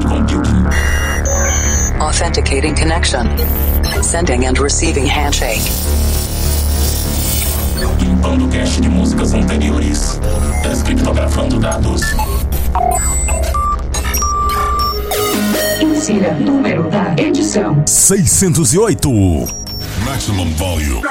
cloud computing. Authenticating connection. Sending and receiving handshake. Limpando cache de músicas anteriores. Descriptografando dados. Insira número da edição: 608. Maximum volume.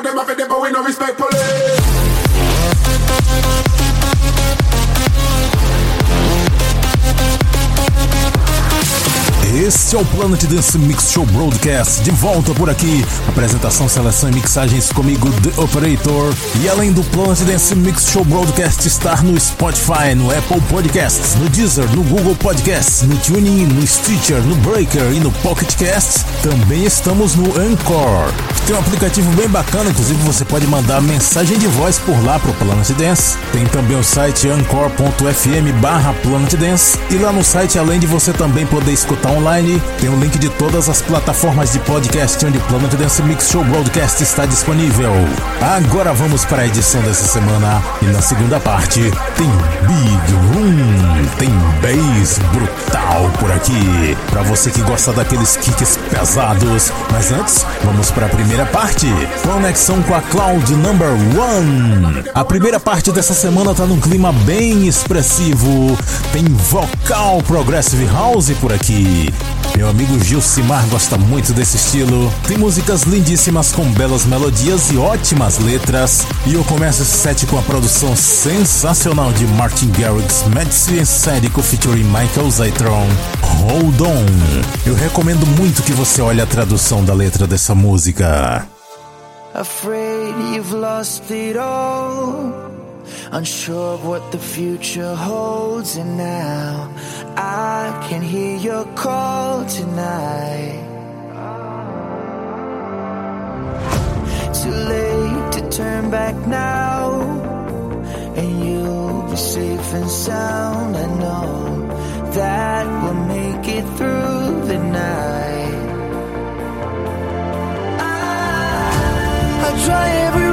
Este é o Planet Dance Mix Show Broadcast, de volta por aqui. Apresentação, seleção e mixagens comigo, The Operator. E além do Planet Dance Mix Show Broadcast estar no Spotify, no Apple Podcasts, no Deezer, no Google Podcasts, no TuneIn, no Stitcher, no Breaker e no Pocket Casts, também estamos no Anchor. Tem um aplicativo bem bacana, inclusive você pode mandar mensagem de voz por lá pro Planet Dance. Tem também o site anchor.fm barra Planet Dance. E lá no site, além de você também poder escutar online, tem o link de todas as plataformas de podcast onde Planet Dance Mix Show Broadcast está disponível. Agora vamos para a edição dessa semana. E na segunda parte tem Big Room, tem bass brutal por aqui. Para você que gosta daqueles kicks pesados. Mas antes, vamos para a primeira parte. Conexão com a Cloud Number One. A primeira parte dessa semana tá num clima bem expressivo. Tem vocal Progressive House por aqui. Meu amigo Gilcimar gosta muito desse estilo. Tem músicas lindíssimas com belas melodias e ótimas letras. E eu começo esse set com a produção sensacional de Martin Garrix, Madison Sádico featuring Michael Zytron. Hold On. Eu recomendo muito que você olhe a tradução da letra dessa música. Afraid you've lost it all. Unsure of what the future holds, and now I can hear your call tonight. Too late to turn back now, and you'll be safe and sound. I know that we'll make it through the night. I'll try every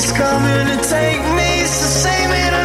It's coming to take me, so save it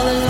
All alone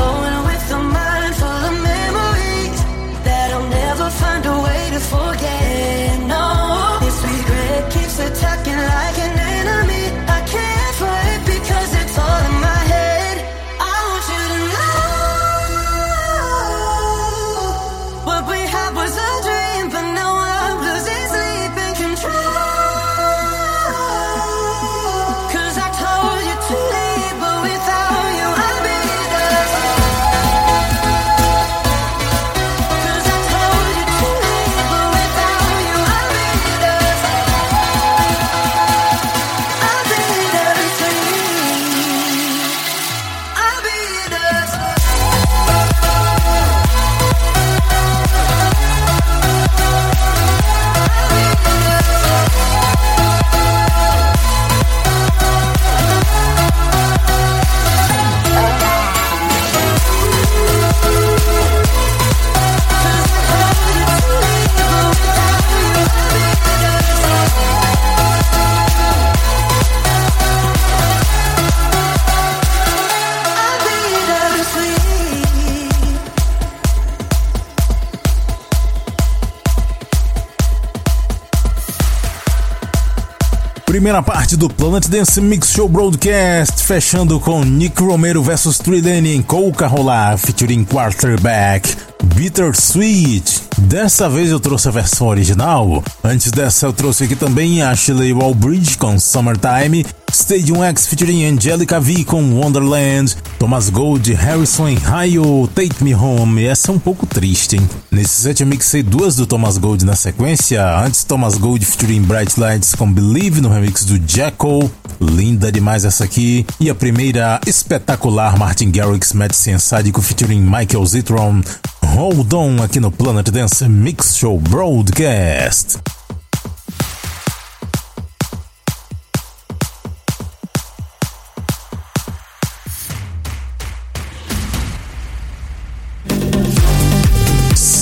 Primeira parte do Planet Dance Mix Show Broadcast, fechando com Nick Romero vs Trilene em Coca Rolar, featuring Quarterback. Bittersweet. Dessa vez eu trouxe a versão original. Antes dessa eu trouxe aqui também Ashley Wallbridge com Summertime, Stadium X featuring Angelica V com Wonderland, Thomas Gold, Harrison Raio, Take Me Home. Essa é um pouco triste, hein? Nesse set eu mixei duas do Thomas Gold na sequência. Antes Thomas Gold featuring Bright Lights com Believe no remix do Jackal. Linda demais essa aqui. E a primeira espetacular Martin Garrix Madison Sádico featuring Michael Zitron Hold On aqui no Planet Dance Mix Show Broadcast.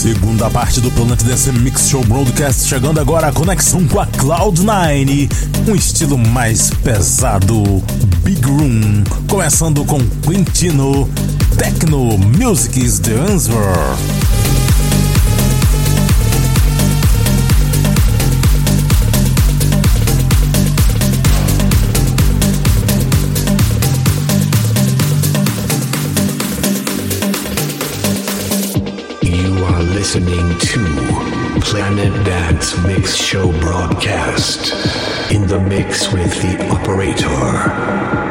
Segunda parte do Planet Dance Mix Show Broadcast, chegando agora a conexão com a Cloud9, um estilo mais pesado, Big Room, começando com Quintino Techno Music is the answer. Listening to Planet Dance Mix Show broadcast in the mix with the operator.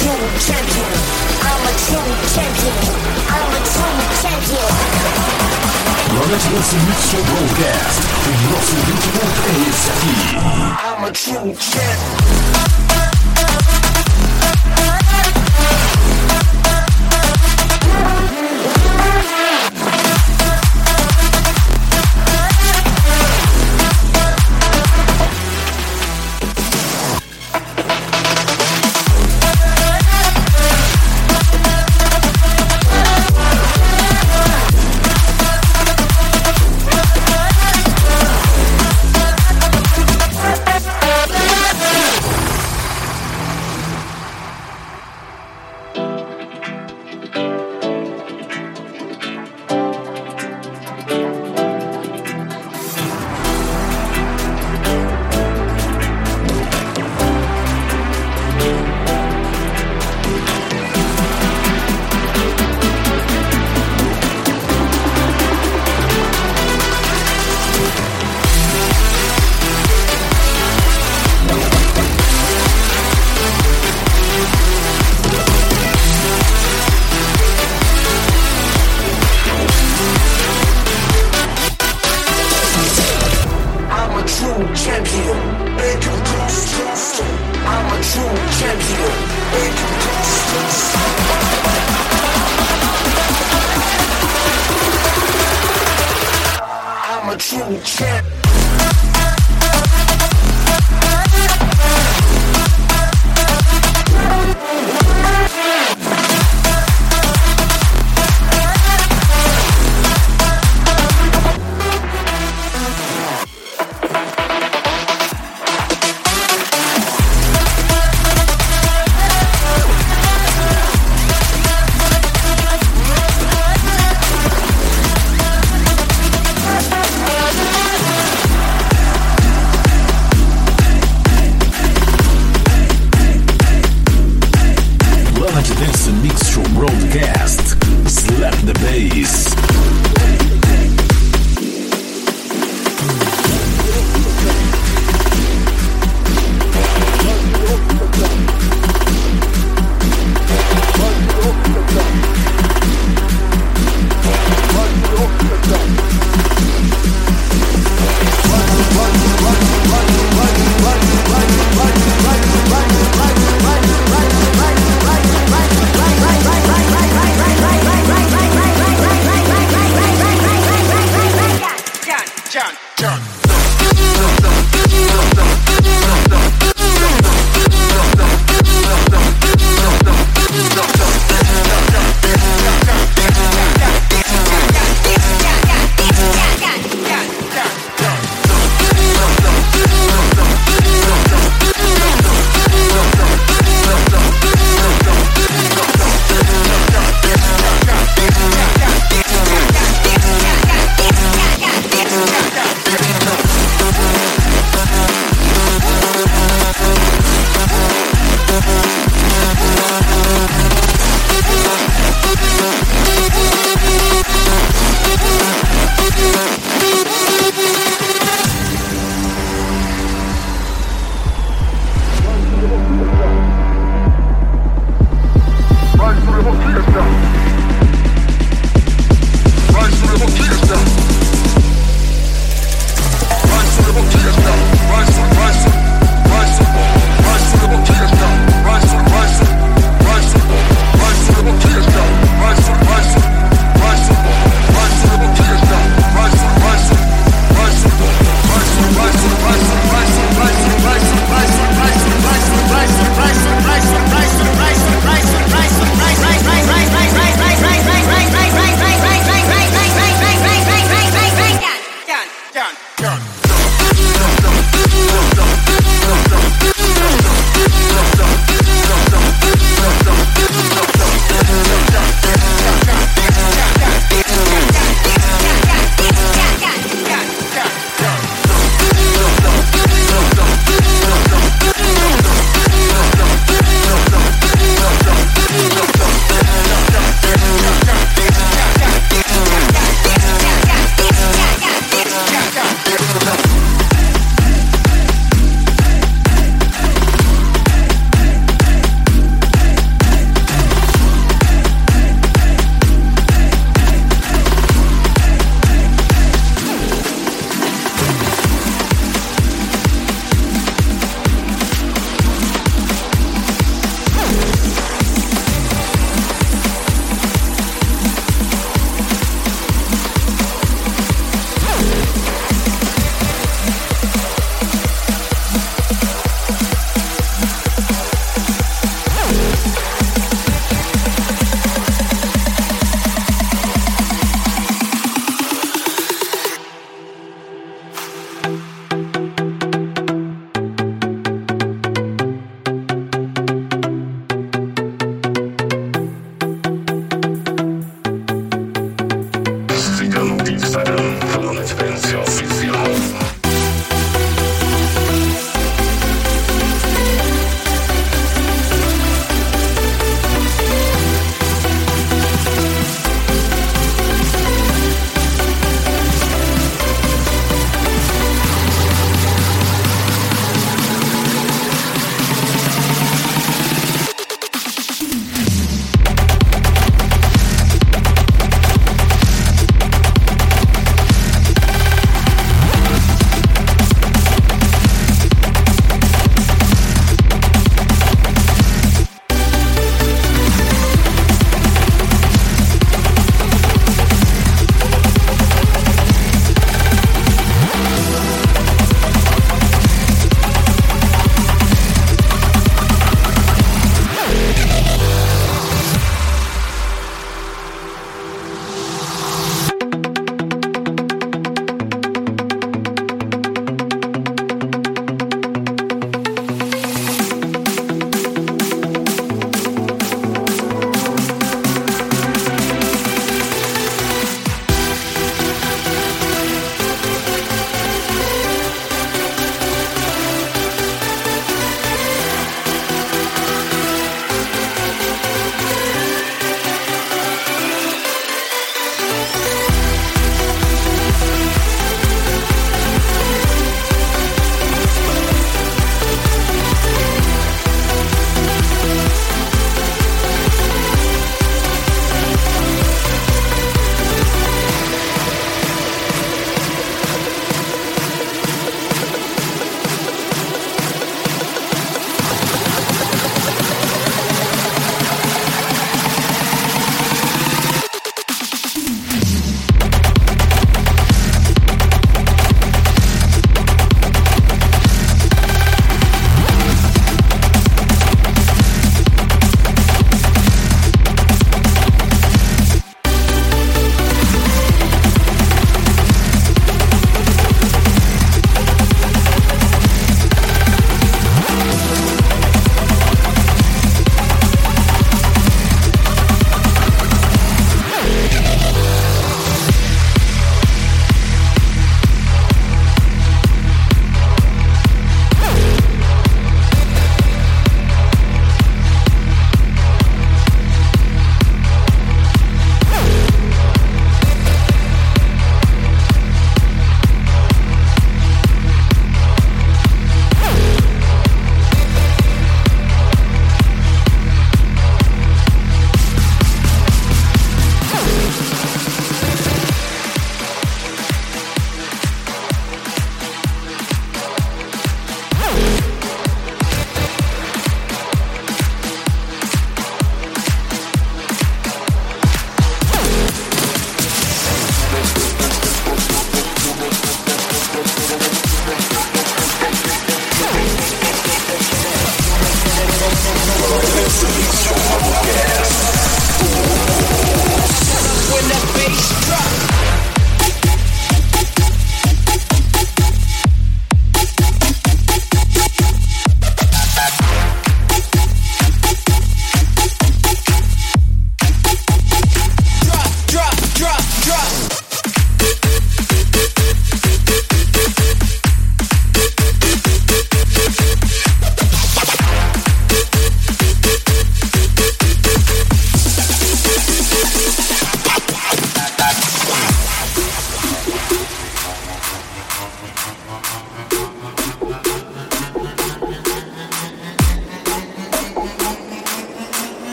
true champion. I'm a true champion. I'm a true champion. Management Mixture Broadcast. У нас. I'm a true champion.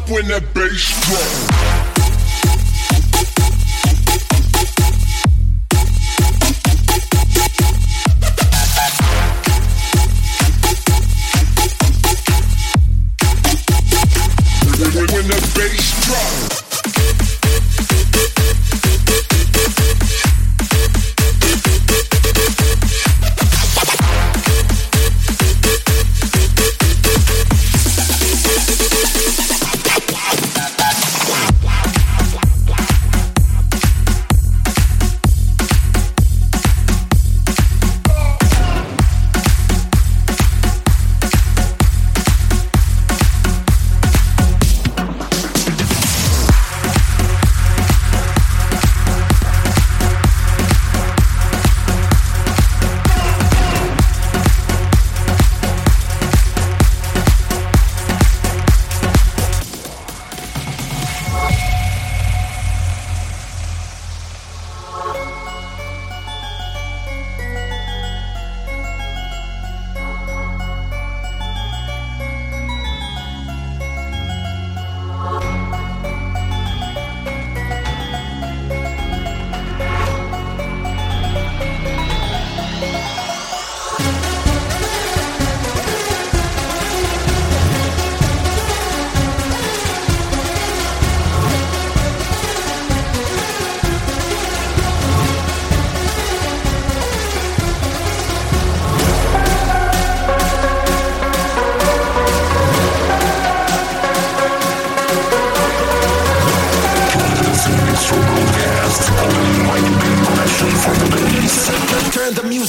up when that bass drop.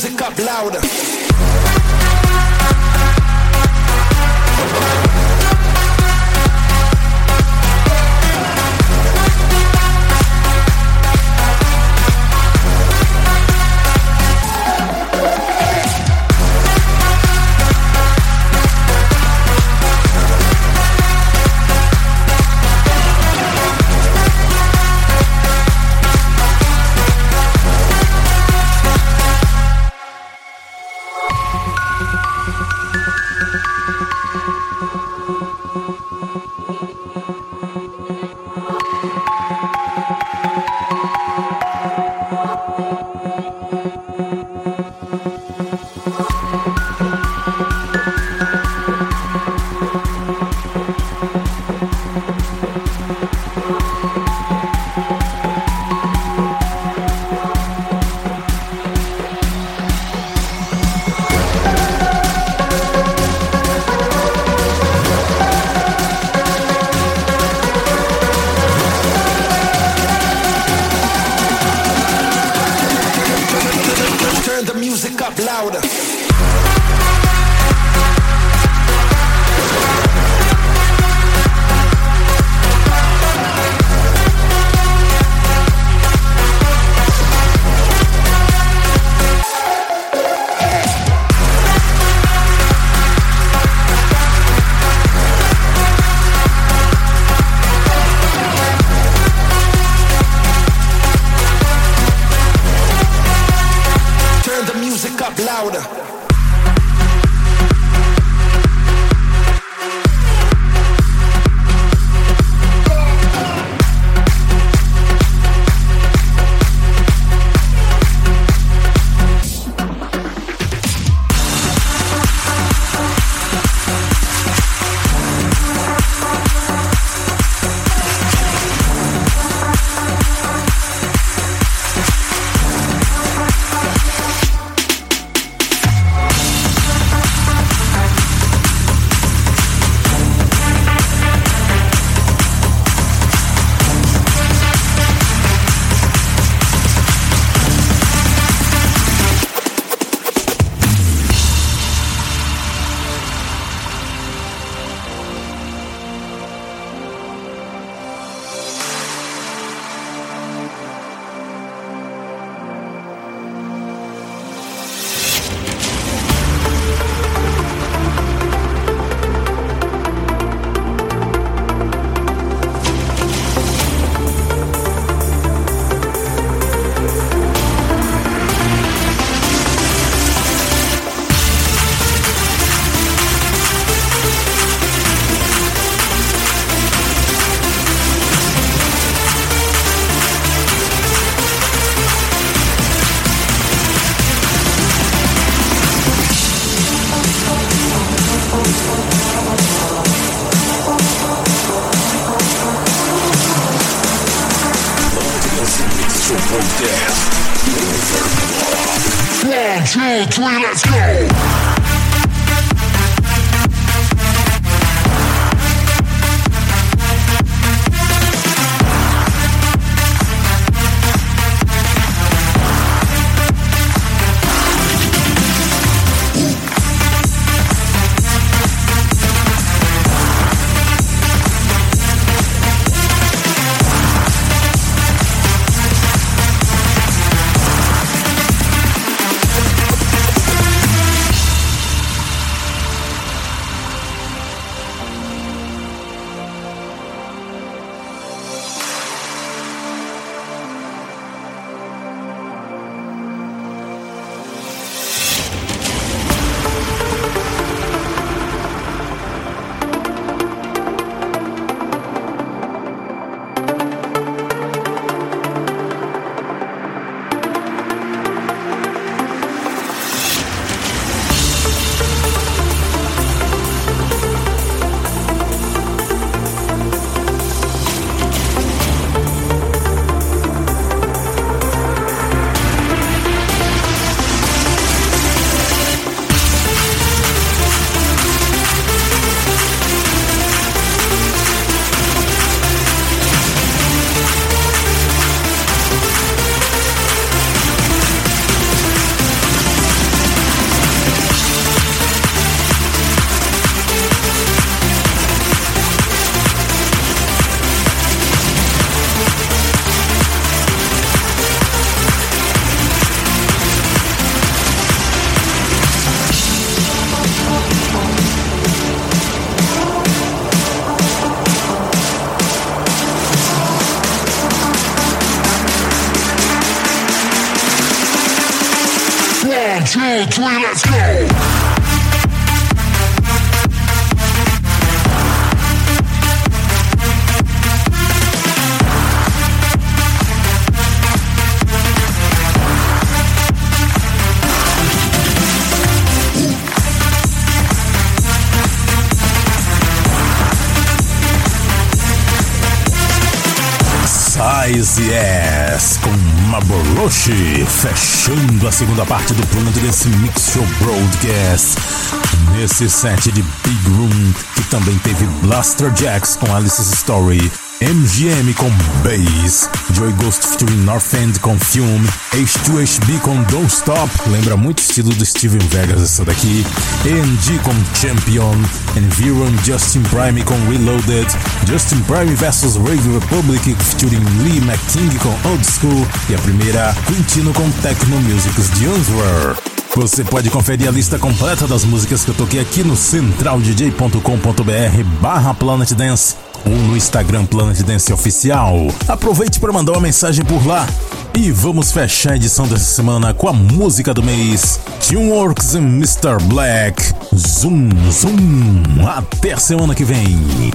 Music up louder. One, two, three, let's go. Yes com Maboroshi, fechando a segunda parte do Planet Dance Mix Show Broadcast. Nesse set de Big Room, que também teve Blaster Jacks com Alice's Story, MGM com Bass, Joy Ghost featuring North End com Fume, H2HB com Don't Stop, lembra muito o estilo do Steven Vegas essa daqui, AMG com Champion, Environ Justin Prime com Reloaded, Justin Prime vs Rave Republic featuring Lee McKing com Old School e a primeira Quintino com Techno Musics de Answer. Você pode conferir a lista completa das músicas que eu toquei aqui no centraldj.com.br barra Planet Dance ou no Instagram Planet Dance Oficial. Aproveite para mandar uma mensagem por lá. E vamos fechar a edição dessa semana com a música do mês Teamworks e Mr. Black. Zoom, zoom. Até semana que vem.